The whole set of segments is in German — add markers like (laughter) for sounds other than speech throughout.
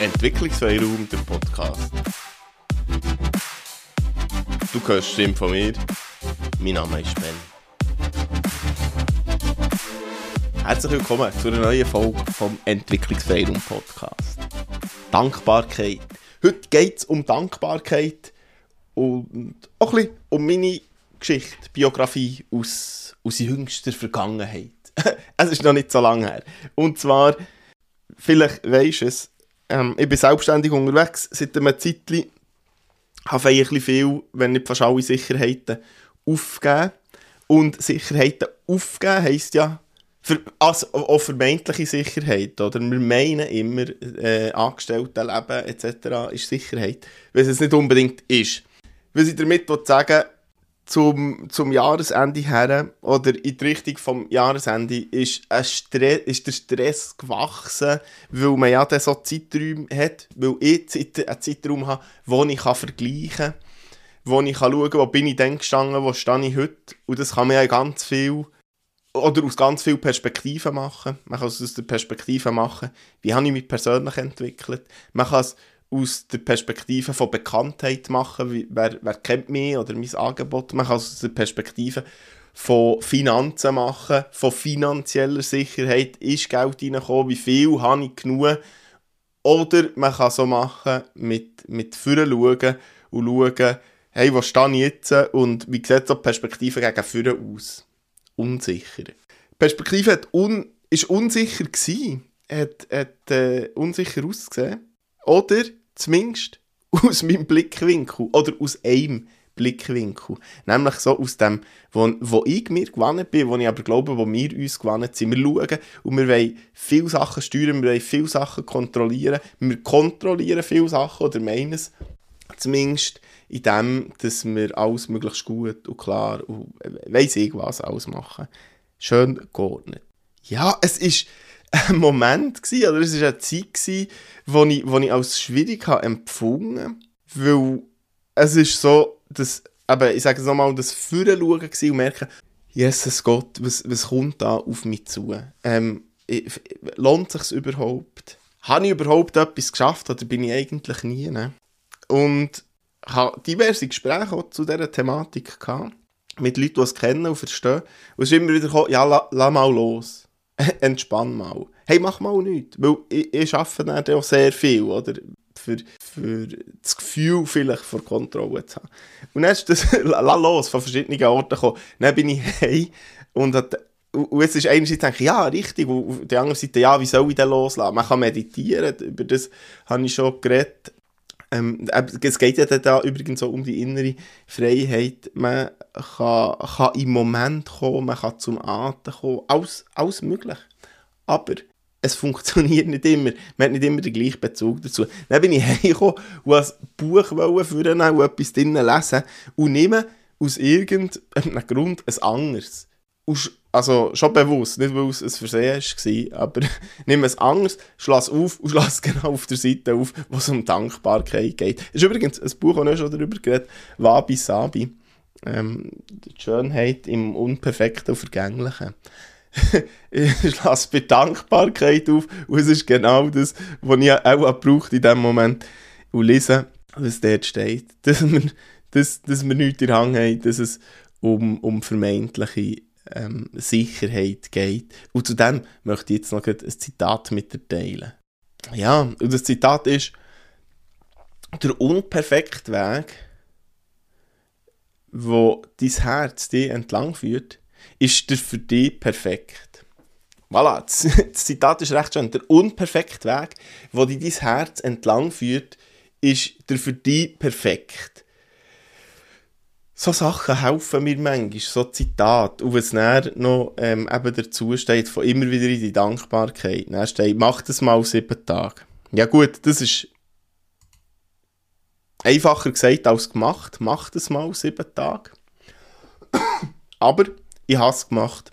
Entwicklungsfreiraum, der Podcast. Du hörst die Stimme von mir. Mein Name ist Ben. Herzlich willkommen zu einer neuen Folge vom Entwicklungsfreiraum Podcast. Dankbarkeit. Heute geht es um Dankbarkeit und auch ein bisschen um meine Geschichte, Biografie aus, aus jüngster Vergangenheit. (laughs) es ist noch nicht so lange her. Und zwar, vielleicht weisst du es, ähm, ich bin selbstständig unterwegs seit einem Zeitchen, habe bisschen viel, wenn nicht fast alle Sicherheiten, aufgegeben. Und Sicherheiten aufgeben heisst ja, für, also auch vermeintliche Sicherheit, oder? Wir meinen immer, äh, Angestelltenleben etc. ist Sicherheit, wenn es nicht unbedingt ist. Was ich damit sagen zum, zum Jahresende her oder in die Richtung vom Jahresende ist, ein Stress, ist der Stress gewachsen, weil man ja dann so Zeiträume hat, weil ich einen Zeitraum habe, wo ich kann vergleichen kann, wo ich kann schauen kann, wo bin ich denn gestanden, wo stehe ich heute und das kann man ja ganz viel oder aus ganz vielen Perspektiven machen. Man kann es aus der Perspektive machen, wie habe ich mich persönlich entwickelt. Man kann es aus der Perspektive von Bekanntheit machen, wie, wer, wer kennt mich oder mein Angebot. Man kann es aus der Perspektive von Finanzen machen, von finanzieller Sicherheit, ist Geld reingekommen, wie viel habe ich genug. Oder man kann so machen, mit, mit vorne schauen und schauen, hey, wo stehe ich jetzt und wie sieht so die Perspektive gegen vorne aus? Unsicher. Die Perspektive hat un, unsicher gewesen, hat, hat äh, unsicher ausgesehen. Oder zumindest (laughs) aus meinem Blickwinkel oder aus einem Blickwinkel. Nämlich so aus dem, wo, wo ich mir gewonnen bin, wo ich aber glaube, wo wir uns gewonnen sind. Wir schauen und wir wollen viele Sachen steuern, wir wollen viele Sachen kontrollieren. Wir kontrollieren viele Sachen oder meinen es zumindest in dem, dass wir alles möglichst gut und klar und weiss ich was alles machen. Schön geordnet. Ja, es ist ein Moment gewesen, oder es war eine Zeit, gewesen, wo ich, wo ich als schwierig habe empfunden weil es ist so, dass, aber ich sage es nochmal, das Führen schauen und merken, Jesus Gott, was, was kommt da auf mich zu? Ähm, lohnt sich überhaupt? Habe ich überhaupt etwas geschafft oder bin ich eigentlich nie? Ne? Und habe diverse Gespräche zu dieser Thematik gehabt, mit Leuten, die es kennen und verstehen. Und es ist immer wieder gekommen, ja, lass la mal los. (laughs) entspann mal. Hey, mach mal nichts. Weil ich, ich arbeite auch sehr viel, oder? Für, für das Gefühl vielleicht vor Kontrolle zu haben. Und dann ist das (laughs) los von verschiedenen Orten gekommen. Dann bin ich (laughs) hey und hat, und jetzt ist einerseits denke ich, ja, richtig, und auf der anderen Seite, ja, wie soll ich denn loslassen? Man kann meditieren, über das habe ich schon geredet. Ähm, es geht ja da übrigens so um die innere Freiheit. Man kann, kann im Moment kommen, man kann zum Atem kommen, alles, alles möglich. Aber es (laughs) funktioniert nicht immer. Man hat nicht immer den gleichen Bezug dazu. Dann bin ich (laughs) heimgekommen und ein Buch führen und etwas drinnen lesen und nehme aus irgendeinem Grund ein anderes. Also schon bewusst, nicht weil es ein Versehen war, aber (laughs) nimm es anders, schloss auf und schloss (laughs) genau auf der Seite auf, wo es um Dankbarkeit geht. Das ist übrigens ein Buch, das ich schon darüber geredet Wabi Sabi. Ähm, die Schönheit im Unperfekten und Vergänglichen. (laughs) ich lasse bei Dankbarkeit auf und es ist genau das, was ich auch braucht in dem Moment und lesen, was dort steht. Dass wir, dass, dass wir nichts in der Hand haben, dass es um, um vermeintliche ähm, Sicherheit geht. Und zu dem möchte ich jetzt noch ein Zitat mit dir teilen. Ja, und das Zitat ist, der unperfekte Weg, wo dein Herz dich entlang führt, ist der für dich perfekt. Voilà, (laughs) das Zitat ist recht schön. Der unperfekte Weg, wo dich dein Herz entlang führt, ist der für dich perfekt so Sachen helfen mir manchmal, so Zitate. Und was dann noch ähm, eben dazu steht, von immer wieder in die Dankbarkeit. Dann steht, mach das mal sieben Tage. Ja gut, das ist einfacher gesagt als gemacht. Mach das mal sieben Tage. Aber ich habe es gemacht.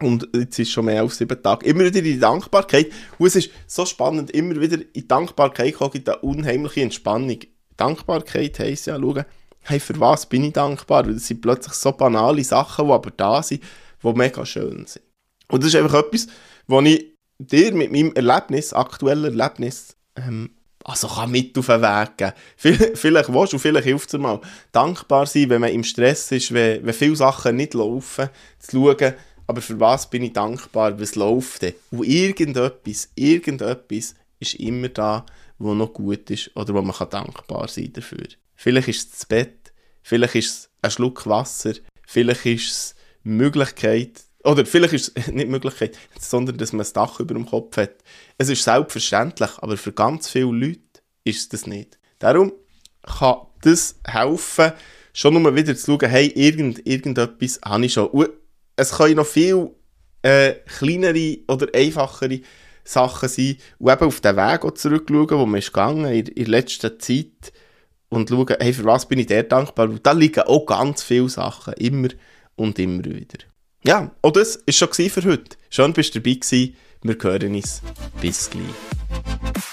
Und jetzt ist schon mehr als sieben Tage. Immer wieder in die Dankbarkeit. Und es ist so spannend, immer wieder in die Dankbarkeit kommt, in eine unheimliche Entspannung. Dankbarkeit heisst ja, schauen, hey, für was bin ich dankbar? Weil das sind plötzlich so banale Sachen, die aber da sind, die mega schön sind. Und das ist einfach etwas, was ich dir mit meinem Erlebnis, aktuellen Erlebnis, ähm, also kann mit auf den Weg geben. Vielleicht, (laughs) vielleicht willst du, vielleicht hilft es mal. Dankbar sein, wenn man im Stress ist, wenn, wenn viele Sachen nicht laufen, zu schauen, aber für was bin ich dankbar, was läuft denn? Und irgendetwas, irgendetwas ist immer da, wo noch gut ist oder wo man kann dankbar sein dafür. Vielleicht ist es das Bett, vielleicht ist es ein Schluck Wasser, vielleicht ist es Möglichkeit, oder vielleicht ist es (laughs) nicht Möglichkeit, sondern dass man ein Dach über dem Kopf hat. Es ist selbstverständlich, aber für ganz viele Leute ist es das nicht. Darum kann das helfen, schon nur wieder zu schauen, hey, irgend, irgendetwas habe ich schon. Und es können noch viel äh, kleinere oder einfachere Sachen sein und eben auf den Weg zurückschauen, wo man ist gegangen in, in letzter Zeit und schauen, hey, für was bin ich dir dankbar? Und da liegen auch ganz viele Sachen, immer und immer wieder. Ja, und das war schon für heute. Schön, dass du dabei warst. Wir hören uns. Bis gleich.